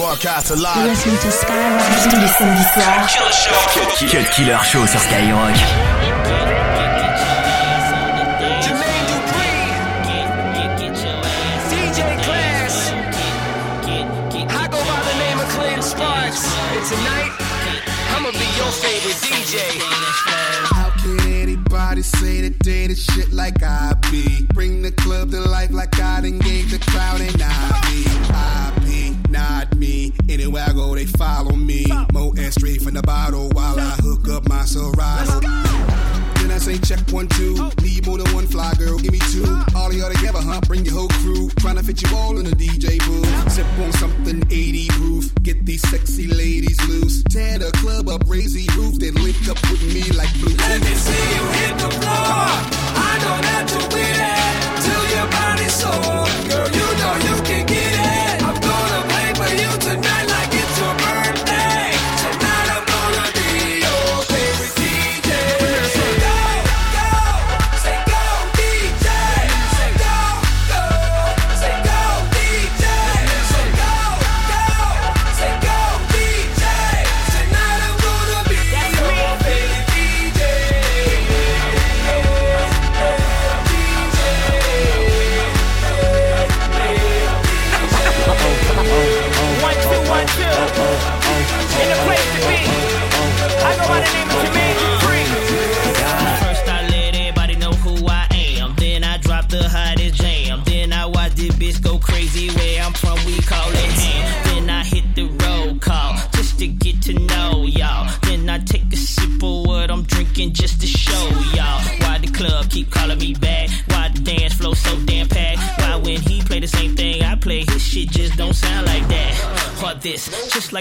broadcast live. Listen to Skyrock tous les samedis soirs. Cut Killer Show sur Skyrock. tonight, I'ma be your favorite DJ. How could anybody say that they the shit like I be? Bring the club to life like I done gave the crowd an IV. I be, not me. Anywhere I go, they follow me. Mo and straight from the bottle while I hook up my Syrah. Then I say check one, two. Need more than one fly girl, give me two. All y'all together, huh? Bring your whole crew. Trying to fit you all in a DJ booth. Sip on something 80 proof. Get these sexy ladies loose. Tear the club up, raise the roof. Then link up with me like blue. Let me see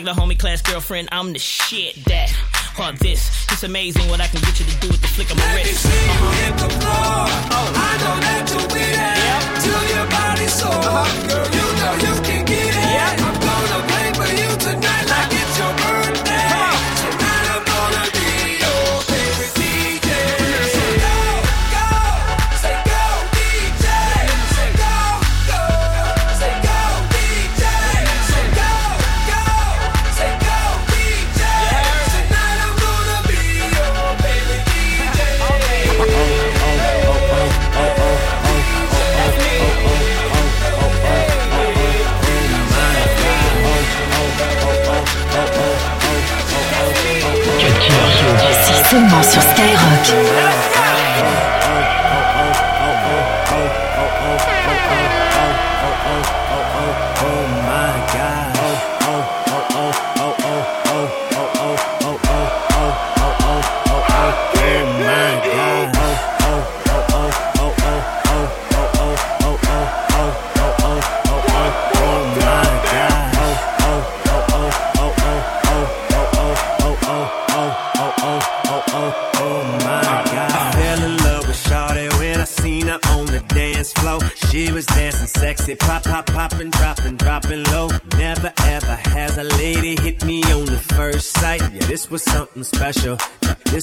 like the homie class girlfriend, I'm the shit that. Or this, it's amazing what I can get you to do with the flick of my wrist. Uh-huh.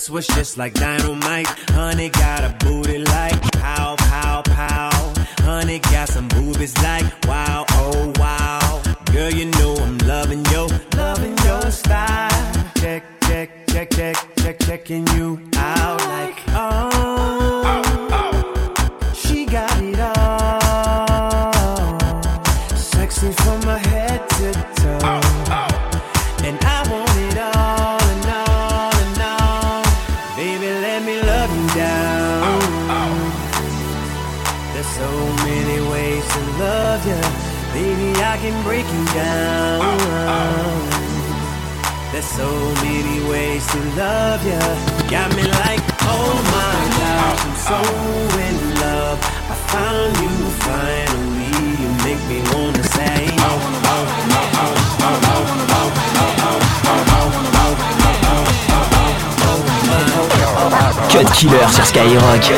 This was just like dynamite. Honey got a booty like pow, pow, pow. Honey got some boobies like wow, oh wow. Girl, you know I'm loving your, loving your style. Check, check, check, check, check, checking you out like oh. Love you. Got me like, oh my I'm so in love. I found you finally. You make me wanna say, Cut Killer sur Skyrock.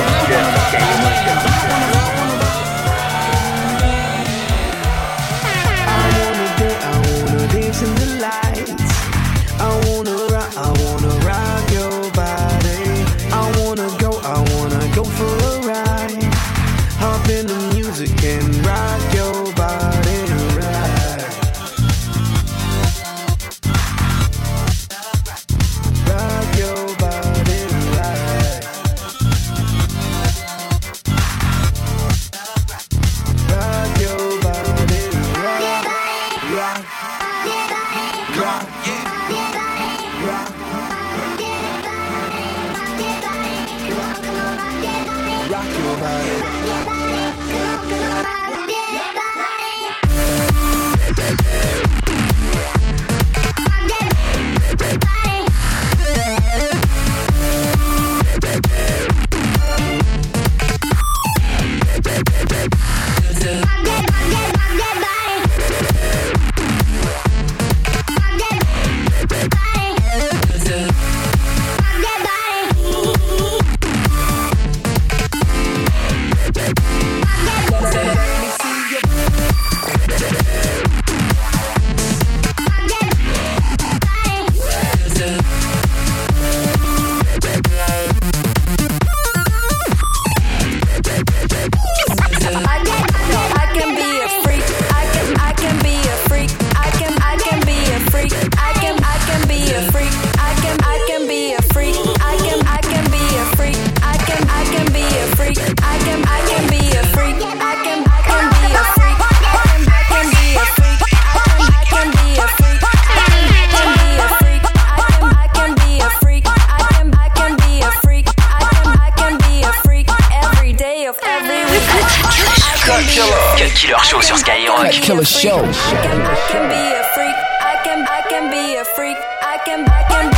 Show sur Skyrock. Killer Show. I can, I can be a freak. I can, I can be a freak. I can, I can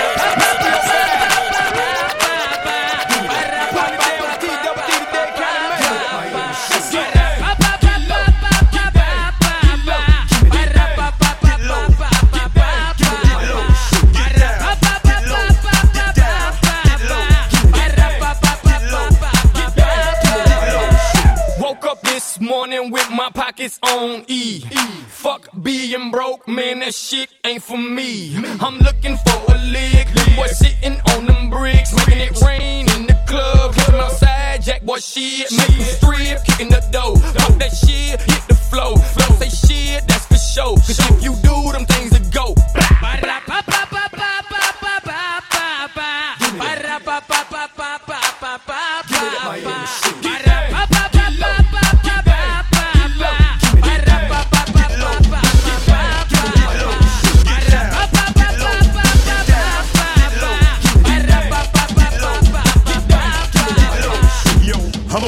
My pockets on E. e. Fuck being broke, man, that shit ain't for me. I'm looking for a lick, them boys sitting on them bricks, making it rain in the club. 'em outside, jack boy shit, make 'em strip, kicking the dough. Pump that shit, hit the flow. Don't say shit, that's for sure. Cause if you do, them things will go. Yo,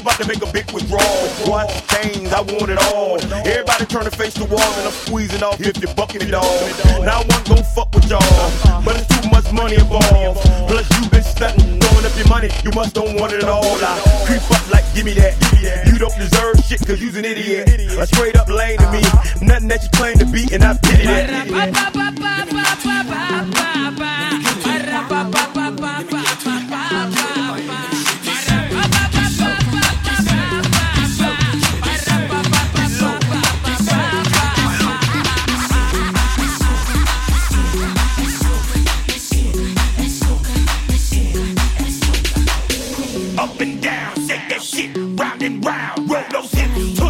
about to make a big withdrawal. What things I want it all. Everybody turn to face the wall and I'm squeezing off if you bucking it all. Now I want gon' fuck with y'all, but it's too much money involved. Plus you been stunting, throwing up your money. You must don't want it at all. I creep up like give me that. You don't deserve shit cause you's an idiot. A straight up lame to me. Nothing that you claim to be and I pity that. Up and down, shake that shit, round and round. Roll those hips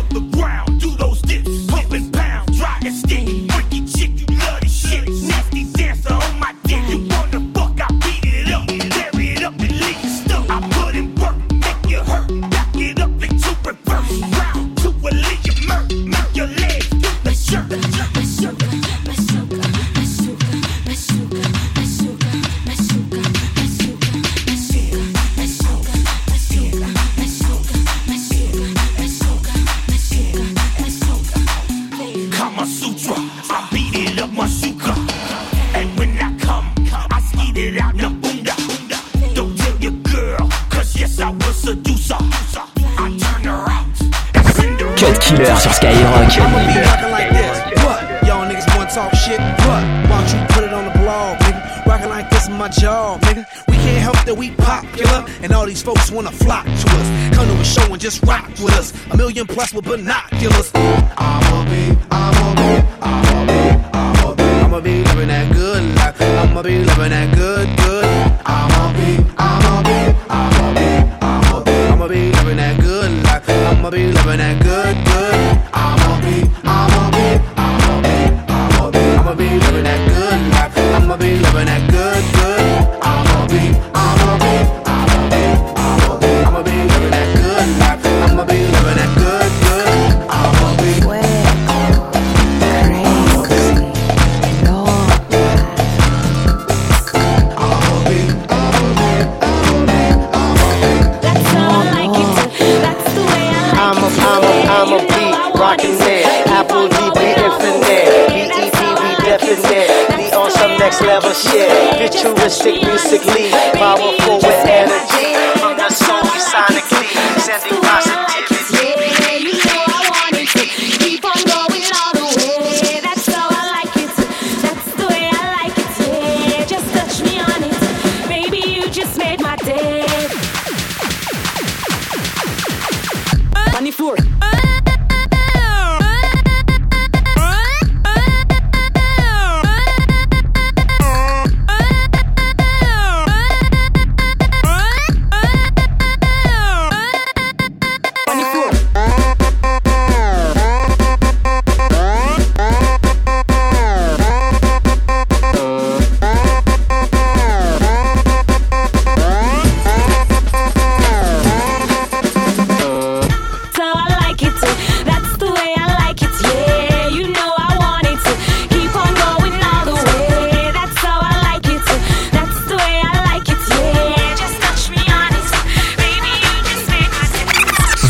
yes, I will. I turn her out and send her Cut Killer sur Skyrock. I'ma be rockin' like this. What? Y'all niggas wanna talk shit? What? Why don't you put it on the blog, nigga? Rockin' like this is my job, nigga. We can't help that we popular, and all these folks wanna flock to us. Come to a show and just rock with us. A million plus with binoculars. I'ma be, I'ma be, I'ma be, I'ma be, I'ma be living that good life. I'ma be living that good, good. I'ma I'ma be living that good. on the floor.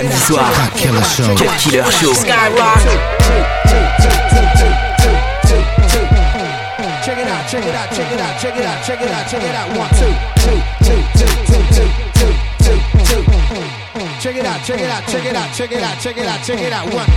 samedi soir. Killer Show. Cut Killer Show. Skyrock. Check it out, check it out, check it out, check it out, check it out. One, two, two, two, two, two, two, two, two, two. Check it out, check it out, check it out, check it out, check it out, check it out. One.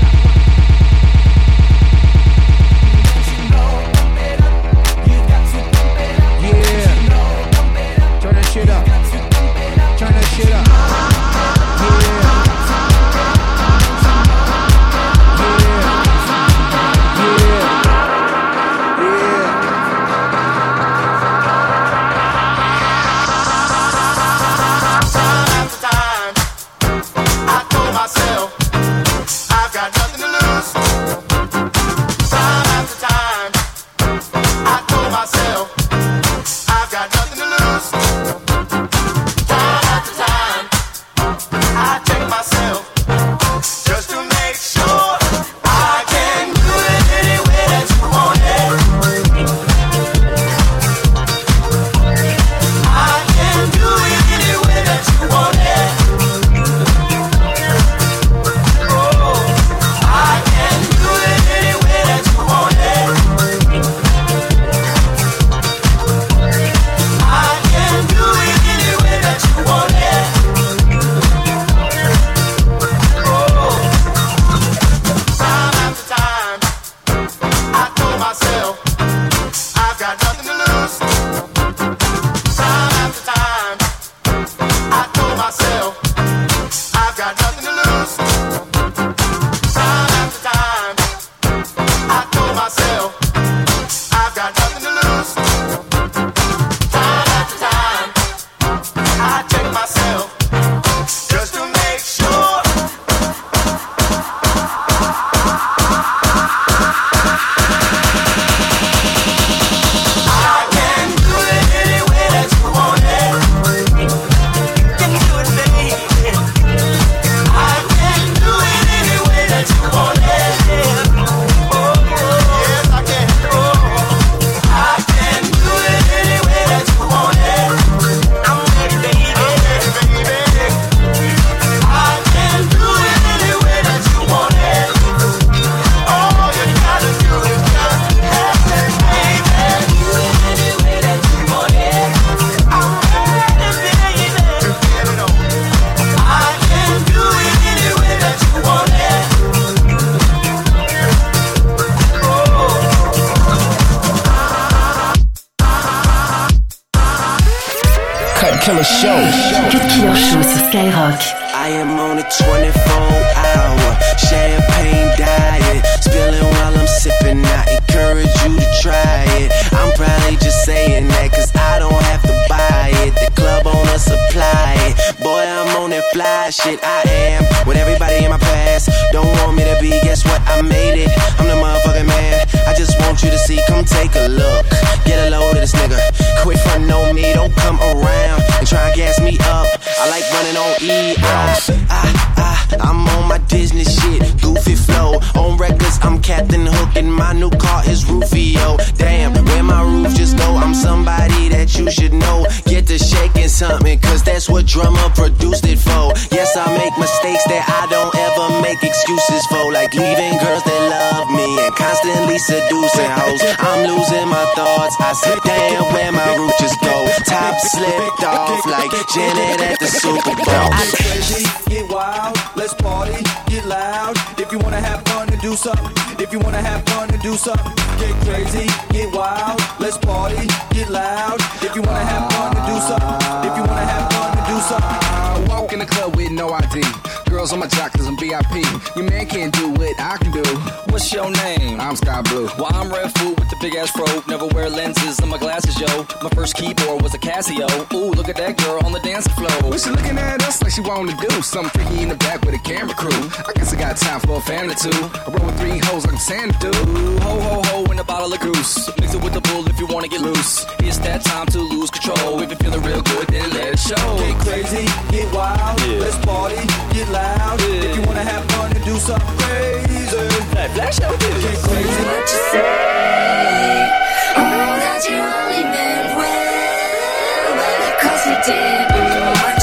Shit. I am with everybody in my past. Don't want me to be, guess what? I made it. I'm the motherfucking man. I just want you to see, come take a look. Get a load of this nigga. Quit frontin' on me, don't come around and try and gas me up. I like running on E. I, I, I, I'm on my Disney shit, goofy flow. On records, I'm Captain Hook, and my new car is Rufio. Damn, where my roof just go? I'm somebody that you should know. Get to shaking something, cause that's what drummer produced it for. Yes, I make mistakes that I don't ever make excuses for, like leaving girls that love me and constantly seducing hoes. I'm losing my thoughts. I said, damn, where my just go? Top slipped off like Janet at the Super Bowl. crazy, get wild, let's party, get loud. If you wanna have fun and do something, if you wanna have fun and do something, get crazy, get wild, let's party, get loud. If you wanna have fun and do something, if you wanna have fun and do something. I walk in the club with no ID. Girls on my jock cause I'm VIP. Your man can't do what I can do. What's your name? I'm Sky Blue. Well, I'm Redfoo with the big ass fro. Never wear lenses on my glasses, yo. My first keyboard was a Casio. Ooh, look at that girl on the dance floor. Well, she looking at us like she wanna do something freaky in the back with a camera crew. I guess I got time for a fan or two. I roll with three hoes like Santa dude. Ho ho ho in a bottle of goose. Mix it with the bull if you wanna get loose. It's that time to lose control. If you're feeling real good, then let it show. Get crazy, get wild, let's party, get loud. If you wanna have fun and do something crazy, Hey, flash out get crazy. What you say? Oh, that you only meant well, but of course you did. What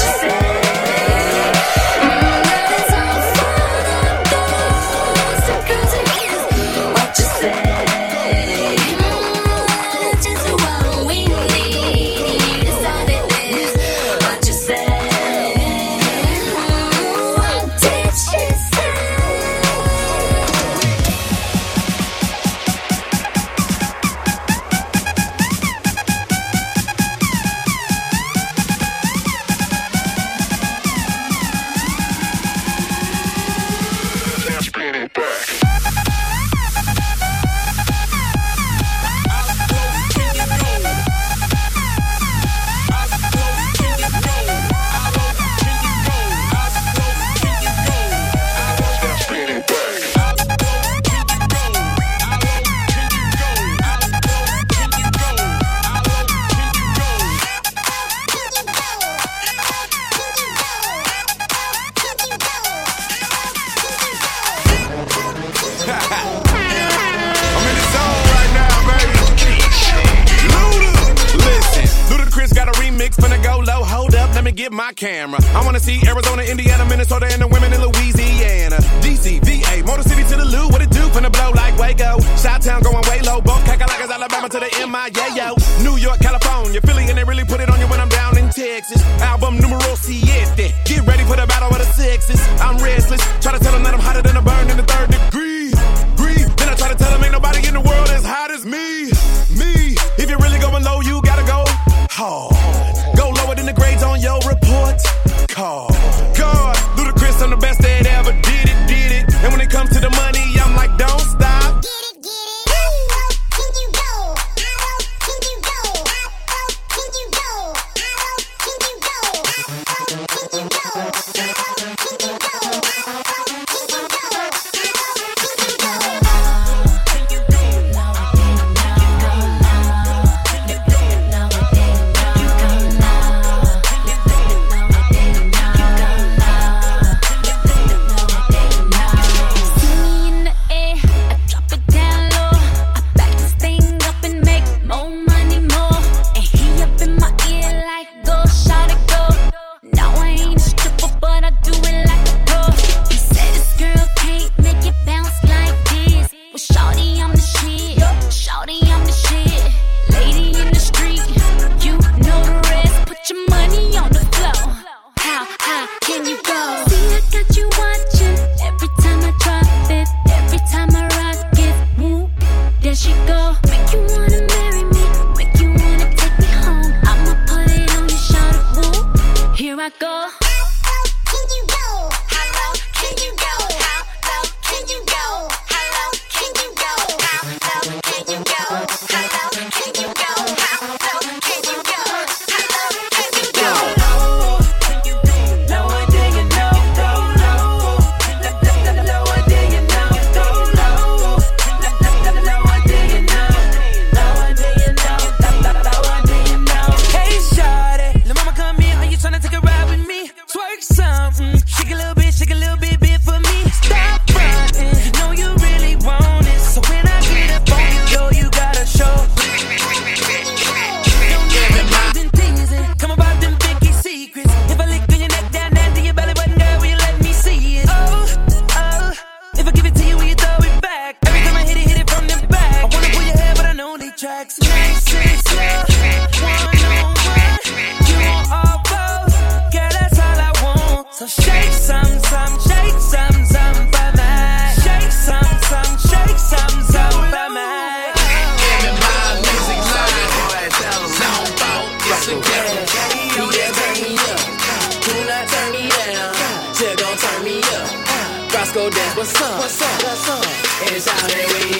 I'm in the zone right now, baby. Luda, listen. Ludacris got a remix, finna go low. Hold up, let me get my camera. I wanna see Arizona, Indiana, Minnesota, and the women in Louisiana. DC, VA, Motor City to the Lou, what it do? Finna blow like Waco. Shot Town going way low. Both Kakalaka's Alabama to the MIA. New York, California, Philly, and they really put it on you when I'm down in Texas. Album numero siete. Get ready for the battle of the sexes. I'm restless. Try to tell them that I'm hotter than a burn in the third what's up? What's up? What's up? It's out there